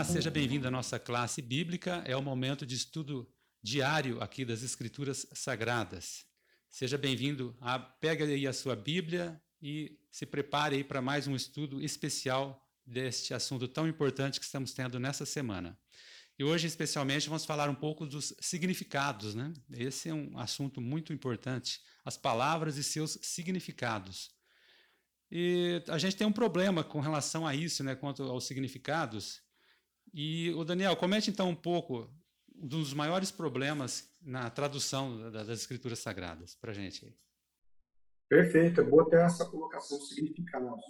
Olá, seja bem-vindo à nossa classe bíblica. É o momento de estudo diário aqui das Escrituras Sagradas. Seja bem-vindo. A, pega aí a sua Bíblia e se prepare aí para mais um estudo especial deste assunto tão importante que estamos tendo nessa semana. E hoje, especialmente, vamos falar um pouco dos significados, né? Esse é um assunto muito importante, as palavras e seus significados. E a gente tem um problema com relação a isso, né, quanto aos significados. E o Daniel, comente então um pouco um dos maiores problemas na tradução das escrituras sagradas para gente. Perfeito, é boa ter essa colocação de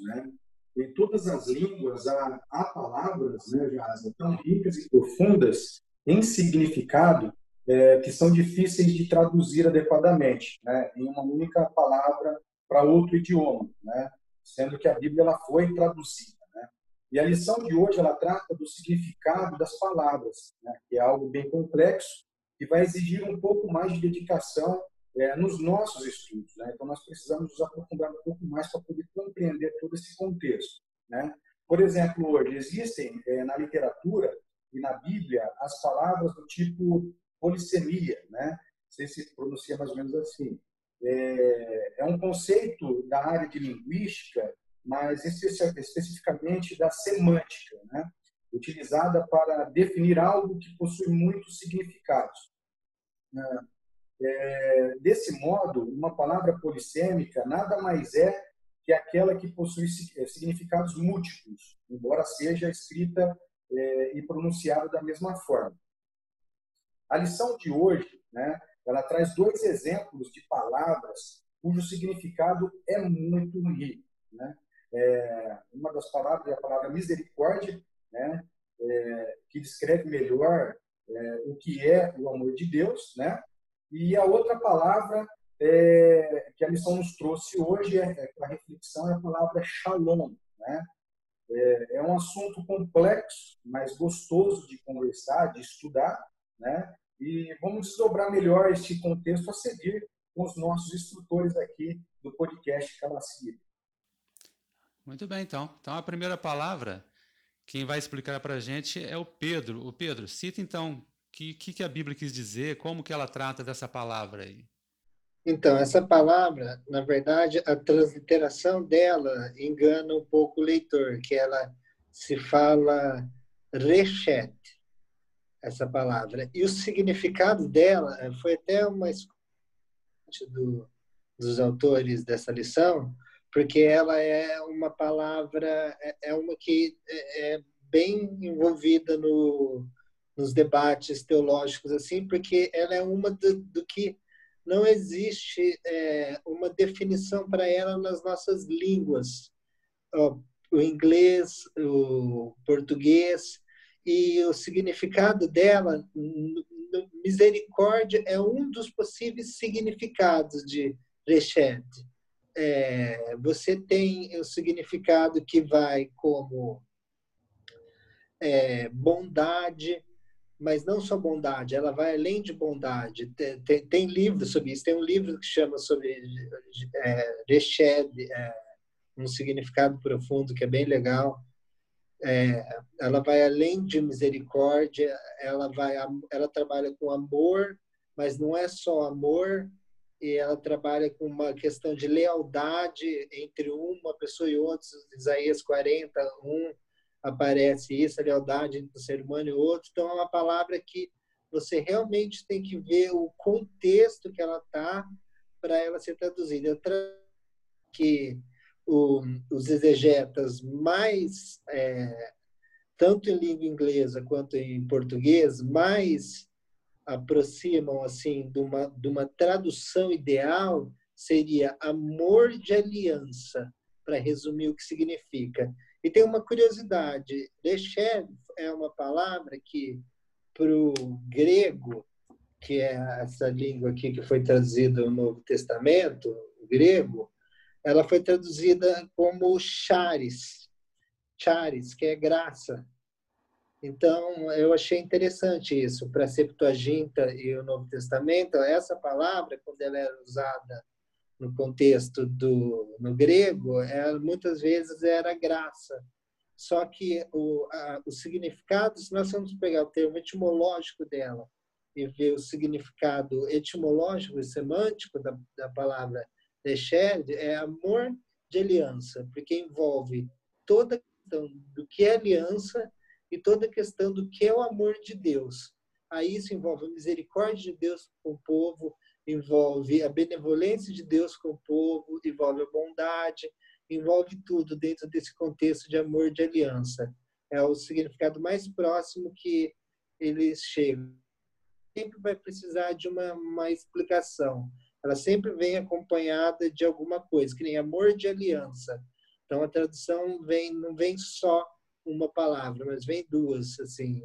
né? Em todas as línguas há, há palavras, né, Jasa, tão ricas e profundas em significado é, que são difíceis de traduzir adequadamente, né, em uma única palavra para outro idioma, né? sendo que a Bíblia ela foi traduzida. E a lição de hoje ela trata do significado das palavras, né? que é algo bem complexo e vai exigir um pouco mais de dedicação é, nos nossos estudos. Né? Então, nós precisamos nos aprofundar um pouco mais para poder compreender todo esse contexto. Né? Por exemplo, hoje existem é, na literatura e na Bíblia as palavras do tipo polissemia, né? Não sei se pronuncia mais ou menos assim é, é um conceito da área de linguística, mas especificamente da semântica, né? utilizada para definir algo que possui muitos significados. Né? É, desse modo, uma palavra polissêmica nada mais é que aquela que possui é, significados múltiplos, embora seja escrita é, e pronunciada da mesma forma. A lição de hoje né, ela traz dois exemplos de palavras cujo significado é muito rico. Das palavras é a palavra misericórdia, né? É, que descreve melhor é, o que é o amor de Deus, né? E a outra palavra é, que a missão nos trouxe hoje é, é para reflexão é a palavra shalom, né? É, é um assunto complexo, mas gostoso de conversar, de estudar, né? E vamos desdobrar melhor este contexto a seguir com os nossos instrutores aqui do podcast Calacíria. Muito bem, então. Então, a primeira palavra, quem vai explicar para a gente é o Pedro. O Pedro, cita então o que, que a Bíblia quis dizer, como que ela trata dessa palavra aí. Então, essa palavra, na verdade, a transliteração dela engana um pouco o leitor, que ela se fala rechet, essa palavra. E o significado dela eh, foi até uma do, dos autores dessa lição, porque ela é uma palavra, é, é uma que é, é bem envolvida no, nos debates teológicos, assim, porque ela é uma do, do que não existe é, uma definição para ela nas nossas línguas. O inglês, o português, e o significado dela, misericórdia é um dos possíveis significados de Rechet. É, você tem o significado que vai como é, bondade, mas não só bondade, ela vai além de bondade. Tem, tem, tem livros sobre isso, tem um livro que chama sobre é, Rechet, é, um significado profundo que é bem legal é, ela vai além de misericórdia, ela vai, ela trabalha com amor, mas não é só amor, e ela trabalha com uma questão de lealdade entre uma pessoa e outra. Isaías 40, 1 aparece isso, a lealdade entre um ser humano e outro. Então é uma palavra que você realmente tem que ver o contexto que ela está para ela ser traduzida. Que o, os exegetas mais, é, tanto em língua inglesa quanto em português, mais aproximam assim de uma, de uma tradução ideal seria amor de aliança, para resumir o que significa. E tem uma curiosidade, Reshev é uma palavra que para o grego, que é essa língua aqui que foi traduzida no Novo Testamento, grego, ela foi traduzida como charis, charis, que é graça. Então, eu achei interessante isso. Para a Septuaginta e o Novo Testamento, essa palavra, quando ela era usada no contexto do no grego, ela, muitas vezes era graça. só que o, a, os se nós vamos pegar o termo etimológico dela e ver o significado etimológico e semântico da, da palavra Deshed, é amor de aliança, porque envolve toda a questão do que é aliança e toda a questão do que é o amor de Deus. Aí isso envolve a misericórdia de Deus com o povo, envolve a benevolência de Deus com o povo, envolve a bondade, envolve tudo dentro desse contexto de amor de aliança. É o significado mais próximo que eles chegam. Sempre vai precisar de uma, uma explicação. Ela sempre vem acompanhada de alguma coisa, que nem amor de aliança. Então a tradução vem não vem só uma palavra, mas vem duas, assim,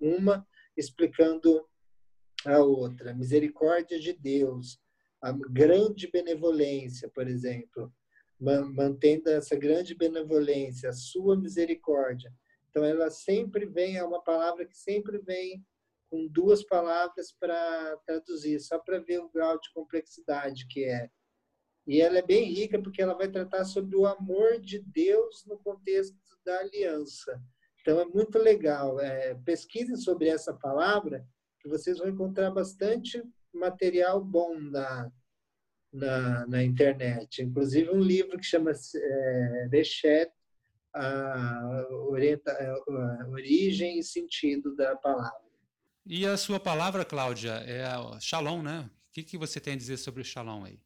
uma explicando a outra. Misericórdia de Deus, a grande benevolência, por exemplo, mantendo essa grande benevolência, a sua misericórdia. Então, ela sempre vem, é uma palavra que sempre vem com duas palavras para traduzir, só para ver o grau de complexidade que é. E ela é bem rica porque ela vai tratar sobre o amor de Deus no contexto da aliança. Então, é muito legal. É, pesquisem sobre essa palavra, que vocês vão encontrar bastante material bom na, na, na internet. Inclusive, um livro que chama é, The Chat, a, orienta, a origem e sentido da palavra. E a sua palavra, Cláudia, é Shalom, né? O que, que você tem a dizer sobre Shalom aí?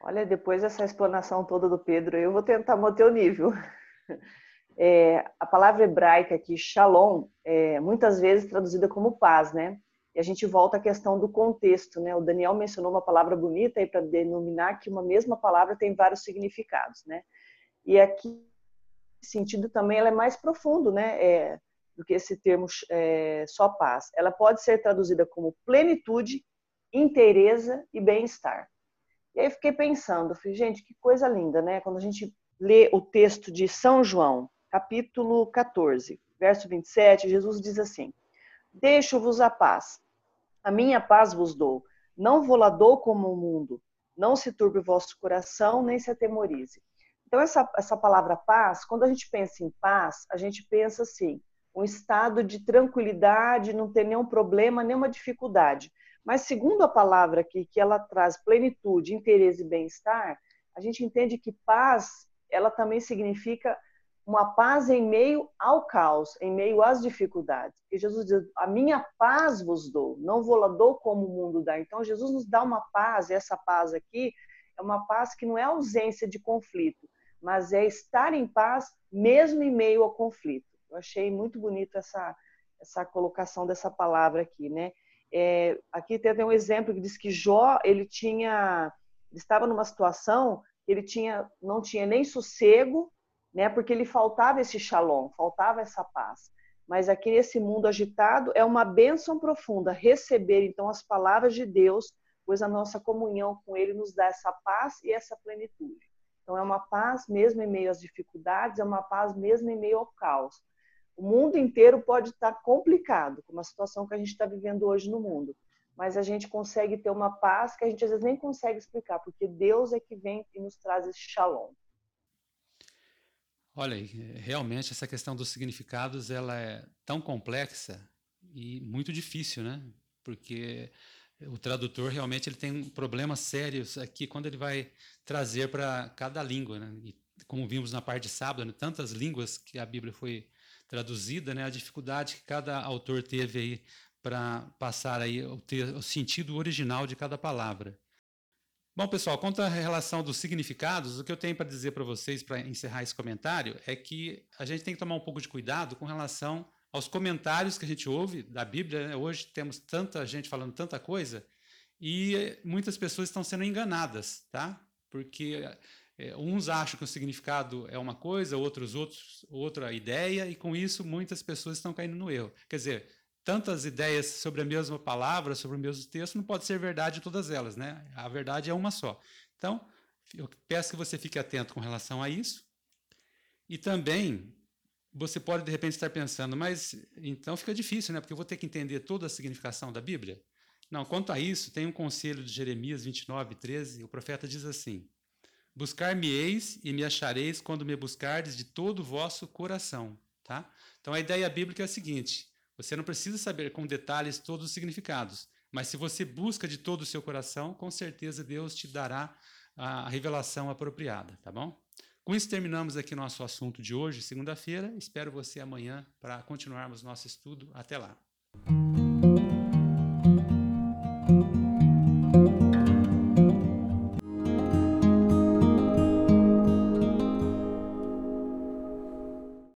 Olha, depois dessa explanação toda do Pedro, eu vou tentar manter o nível. É, a palavra hebraica aqui, shalom, é muitas vezes traduzida como paz, né? E a gente volta à questão do contexto, né? O Daniel mencionou uma palavra bonita aí para denominar que uma mesma palavra tem vários significados, né? E aqui, sentido também, ela é mais profundo, né? É, do que esse termo é, só paz. Ela pode ser traduzida como plenitude, inteireza e bem-estar. E aí fiquei pensando, falei, gente, que coisa linda, né? Quando a gente lê o texto de São João, capítulo 14, verso 27, Jesus diz assim: Deixo-vos a paz, a minha paz vos dou, não vou lá dou como o mundo, não se turbe o vosso coração, nem se atemorize. Então, essa, essa palavra paz, quando a gente pensa em paz, a gente pensa assim, um estado de tranquilidade, não ter nenhum problema, nenhuma dificuldade. Mas segundo a palavra aqui, que ela traz plenitude, interesse e bem-estar, a gente entende que paz, ela também significa uma paz em meio ao caos, em meio às dificuldades. Porque Jesus diz: A minha paz vos dou, não vou lá dou como o mundo dá. Então, Jesus nos dá uma paz, e essa paz aqui é uma paz que não é ausência de conflito, mas é estar em paz mesmo em meio ao conflito. Eu achei muito bonito essa, essa colocação dessa palavra aqui, né? É, aqui tem um exemplo que diz que Jó ele tinha ele estava numa situação ele tinha não tinha nem sossego né? Porque lhe faltava esse shalom, faltava essa paz. Mas aqui nesse mundo agitado é uma bênção profunda receber então as palavras de Deus, pois a nossa comunhão com Ele nos dá essa paz e essa plenitude. Então é uma paz mesmo em meio às dificuldades, é uma paz mesmo em meio ao caos. O mundo inteiro pode estar complicado, como a situação que a gente está vivendo hoje no mundo, mas a gente consegue ter uma paz que a gente às vezes nem consegue explicar, porque Deus é que vem e nos traz esse shalom. Olha, realmente essa questão dos significados ela é tão complexa e muito difícil, né? Porque o tradutor realmente ele tem problemas sérios aqui quando ele vai trazer para cada língua, né? E como vimos na parte de sábado, né? tantas línguas que a Bíblia foi traduzida, né? A dificuldade que cada autor teve aí para passar aí o, ter, o sentido original de cada palavra. Bom, pessoal, quanto à relação dos significados, o que eu tenho para dizer para vocês, para encerrar esse comentário, é que a gente tem que tomar um pouco de cuidado com relação aos comentários que a gente ouve da Bíblia. Né? Hoje temos tanta gente falando tanta coisa e muitas pessoas estão sendo enganadas, tá? Porque é, uns acham que o significado é uma coisa, outros outros outra ideia, e com isso muitas pessoas estão caindo no erro. Quer dizer, tantas ideias sobre a mesma palavra, sobre o mesmo texto, não pode ser verdade todas elas, né? A verdade é uma só. Então, eu peço que você fique atento com relação a isso. E também, você pode de repente estar pensando, mas então fica difícil, né? Porque eu vou ter que entender toda a significação da Bíblia. Não, quanto a isso, tem um conselho de Jeremias 29, 13, o profeta diz assim: Buscar-me-eis e me achareis quando me buscardes de todo o vosso coração. Tá? Então a ideia bíblica é a seguinte: você não precisa saber com detalhes todos os significados, mas se você busca de todo o seu coração, com certeza Deus te dará a revelação apropriada, tá bom? Com isso terminamos aqui nosso assunto de hoje, segunda-feira. Espero você amanhã para continuarmos nosso estudo. Até lá.